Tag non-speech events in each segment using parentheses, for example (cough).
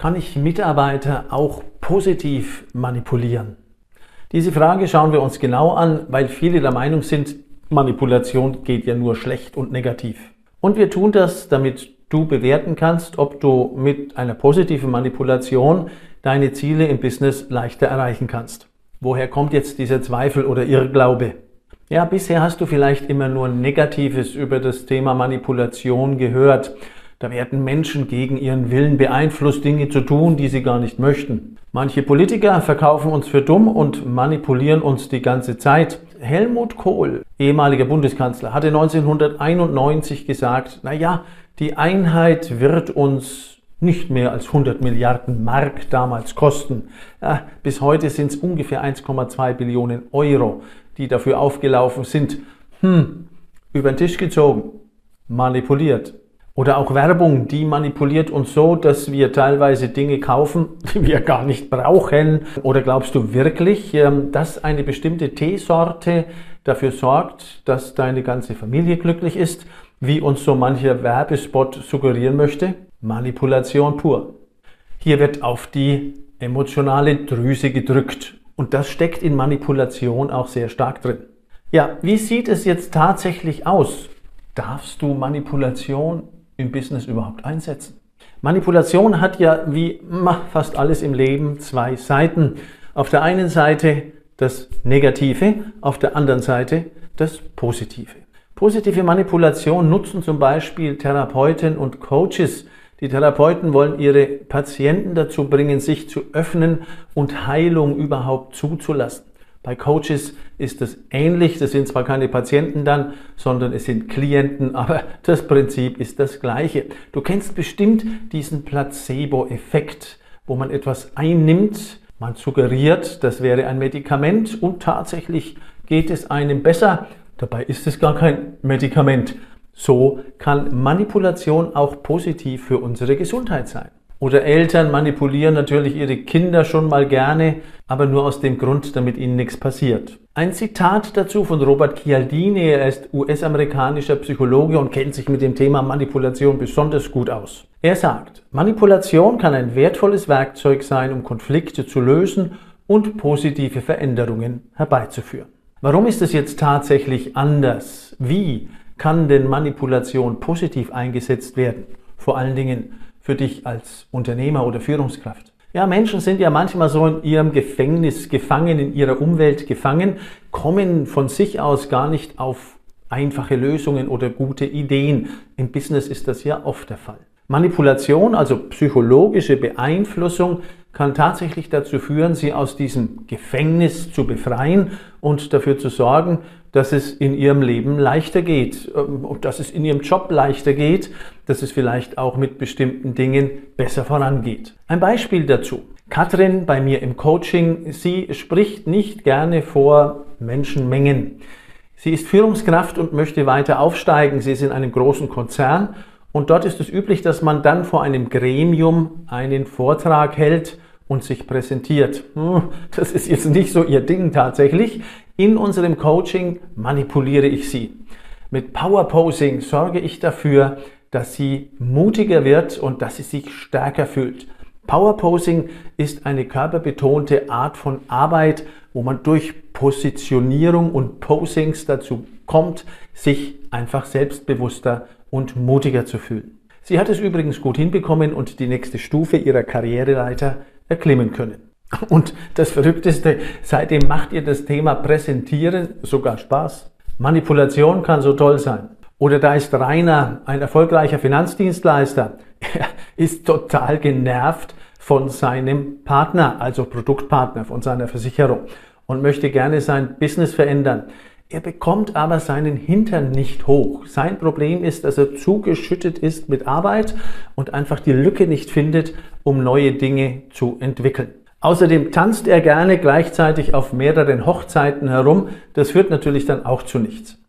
Kann ich Mitarbeiter auch positiv manipulieren? Diese Frage schauen wir uns genau an, weil viele der Meinung sind, Manipulation geht ja nur schlecht und negativ. Und wir tun das, damit du bewerten kannst, ob du mit einer positiven Manipulation deine Ziele im Business leichter erreichen kannst. Woher kommt jetzt dieser Zweifel oder Irrglaube? Ja, bisher hast du vielleicht immer nur Negatives über das Thema Manipulation gehört. Da werden Menschen gegen ihren Willen beeinflusst, Dinge zu tun, die sie gar nicht möchten. Manche Politiker verkaufen uns für dumm und manipulieren uns die ganze Zeit. Helmut Kohl, ehemaliger Bundeskanzler, hatte 1991 gesagt, na ja, die Einheit wird uns nicht mehr als 100 Milliarden Mark damals kosten. Ja, bis heute sind es ungefähr 1,2 Billionen Euro, die dafür aufgelaufen sind. Hm, über den Tisch gezogen, manipuliert. Oder auch Werbung, die manipuliert uns so, dass wir teilweise Dinge kaufen, (laughs) die wir gar nicht brauchen. Oder glaubst du wirklich, ähm, dass eine bestimmte Teesorte dafür sorgt, dass deine ganze Familie glücklich ist, wie uns so mancher Werbespot suggerieren möchte? Manipulation pur. Hier wird auf die emotionale Drüse gedrückt und das steckt in Manipulation auch sehr stark drin. Ja, wie sieht es jetzt tatsächlich aus? Darfst du Manipulation im Business überhaupt einsetzen? Manipulation hat ja wie fast alles im Leben zwei Seiten. Auf der einen Seite das Negative, auf der anderen Seite das Positive. Positive Manipulation nutzen zum Beispiel Therapeuten und Coaches. Die Therapeuten wollen ihre Patienten dazu bringen, sich zu öffnen und Heilung überhaupt zuzulassen. Bei Coaches ist es ähnlich. Das sind zwar keine Patienten dann, sondern es sind Klienten, (laughs) aber das Prinzip ist das gleiche. Du kennst bestimmt diesen Placebo-Effekt, wo man etwas einnimmt, man suggeriert, das wäre ein Medikament und tatsächlich geht es einem besser. Dabei ist es gar kein Medikament. So kann Manipulation auch positiv für unsere Gesundheit sein. Oder Eltern manipulieren natürlich ihre Kinder schon mal gerne, aber nur aus dem Grund, damit ihnen nichts passiert. Ein Zitat dazu von Robert Chialdini, er ist US-amerikanischer Psychologe und kennt sich mit dem Thema Manipulation besonders gut aus. Er sagt, Manipulation kann ein wertvolles Werkzeug sein, um Konflikte zu lösen und positive Veränderungen herbeizuführen. Warum ist es jetzt tatsächlich anders? Wie kann denn Manipulation positiv eingesetzt werden? Vor allen Dingen für dich als Unternehmer oder Führungskraft? Ja, Menschen sind ja manchmal so in ihrem Gefängnis gefangen, in ihrer Umwelt gefangen, kommen von sich aus gar nicht auf einfache Lösungen oder gute Ideen. Im Business ist das ja oft der Fall. Manipulation, also psychologische Beeinflussung, kann tatsächlich dazu führen, sie aus diesem Gefängnis zu befreien und dafür zu sorgen, dass es in ihrem Leben leichter geht, ähm, dass es in ihrem Job leichter geht, dass es vielleicht auch mit bestimmten Dingen besser vorangeht. Ein Beispiel dazu. Katrin bei mir im Coaching, sie spricht nicht gerne vor Menschenmengen. Sie ist Führungskraft und möchte weiter aufsteigen. Sie ist in einem großen Konzern und dort ist es üblich, dass man dann vor einem Gremium einen Vortrag hält und sich präsentiert. Hm, das ist jetzt nicht so ihr Ding tatsächlich. In unserem Coaching manipuliere ich sie. Mit Power Posing sorge ich dafür, dass sie mutiger wird und dass sie sich stärker fühlt. Power Posing ist eine körperbetonte Art von Arbeit, wo man durch Positionierung und Posings dazu kommt, sich einfach selbstbewusster und mutiger zu fühlen. Sie hat es übrigens gut hinbekommen und die nächste Stufe ihrer Karriereleiter erklimmen können. (laughs) Und das Verrückteste, seitdem macht ihr das Thema Präsentieren sogar Spaß. Manipulation kann so toll sein. Oder da ist Rainer, ein erfolgreicher Finanzdienstleister, er ist total genervt von seinem Partner, also Produktpartner, von seiner Versicherung und möchte gerne sein Business verändern. Er bekommt aber seinen Hintern nicht hoch. Sein Problem ist, dass er zugeschüttet ist mit Arbeit und einfach die Lücke nicht findet, um neue Dinge zu entwickeln. Außerdem tanzt er gerne gleichzeitig auf mehreren Hochzeiten herum. Das führt natürlich dann auch zu nichts.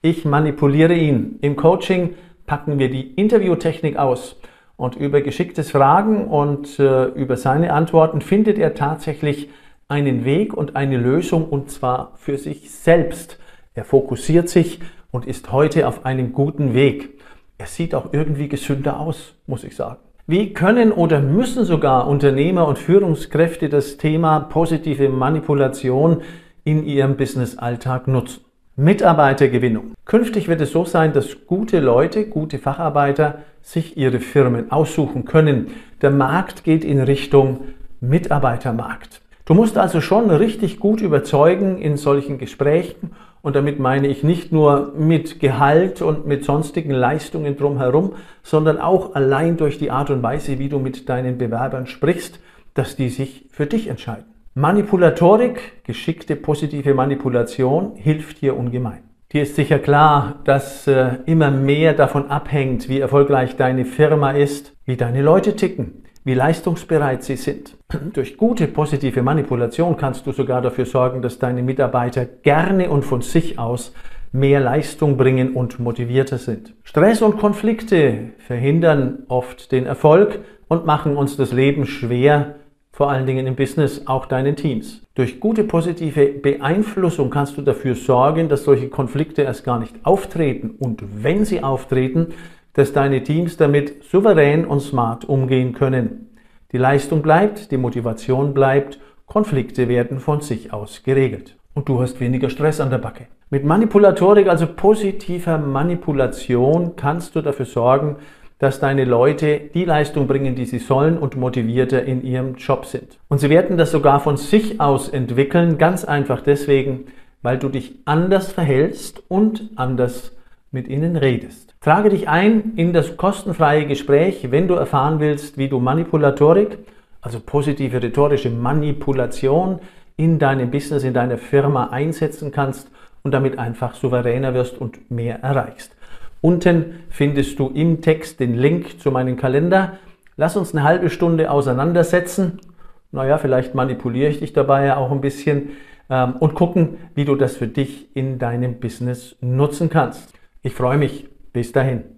Ich manipuliere ihn. Im Coaching packen wir die Interviewtechnik aus. Und über geschicktes Fragen und äh, über seine Antworten findet er tatsächlich einen Weg und eine Lösung und zwar für sich selbst. Er fokussiert sich und ist heute auf einem guten Weg. Er sieht auch irgendwie gesünder aus, muss ich sagen. Wie können oder müssen sogar Unternehmer und Führungskräfte das Thema positive Manipulation in ihrem Business-Alltag nutzen? Mitarbeitergewinnung. Künftig wird es so sein, dass gute Leute, gute Facharbeiter sich ihre Firmen aussuchen können. Der Markt geht in Richtung Mitarbeitermarkt. Du musst also schon richtig gut überzeugen in solchen Gesprächen und damit meine ich nicht nur mit Gehalt und mit sonstigen Leistungen drumherum, sondern auch allein durch die Art und Weise, wie du mit deinen Bewerbern sprichst, dass die sich für dich entscheiden. Manipulatorik, geschickte positive Manipulation hilft hier ungemein. Dir ist sicher klar, dass äh, immer mehr davon abhängt, wie erfolgreich deine Firma ist, wie deine Leute ticken, wie leistungsbereit sie sind. (clears throat) Durch gute positive Manipulation kannst du sogar dafür sorgen, dass deine Mitarbeiter gerne und von sich aus mehr Leistung bringen und motivierter sind. Stress und Konflikte verhindern oft den Erfolg und machen uns das Leben schwer, vor allen Dingen im Business, auch deinen Teams. Durch gute positive Beeinflussung kannst du dafür sorgen, dass solche Konflikte erst gar nicht auftreten und wenn sie auftreten, dass deine Teams damit souverän und smart umgehen können. Die Leistung bleibt, die Motivation bleibt, Konflikte werden von sich aus geregelt. Und du hast weniger Stress an der Backe. Mit Manipulatorik, also positiver Manipulation, kannst du dafür sorgen, dass deine Leute die Leistung bringen, die sie sollen und motivierter in ihrem Job sind. Und sie werden das sogar von sich aus entwickeln, ganz einfach deswegen, weil du dich anders verhältst und anders mit ihnen redest. Trage dich ein in das kostenfreie Gespräch, wenn du erfahren willst, wie du Manipulatorik, also positive rhetorische Manipulation in deinem Business, in deiner Firma einsetzen kannst und damit einfach souveräner wirst und mehr erreichst. Unten findest du im Text den Link zu meinem Kalender. Lass uns eine halbe Stunde auseinandersetzen. Naja, vielleicht manipuliere ich dich dabei ja auch ein bisschen ähm, und gucken, wie du das für dich in deinem Business nutzen kannst. Ich freue mich bis dahin.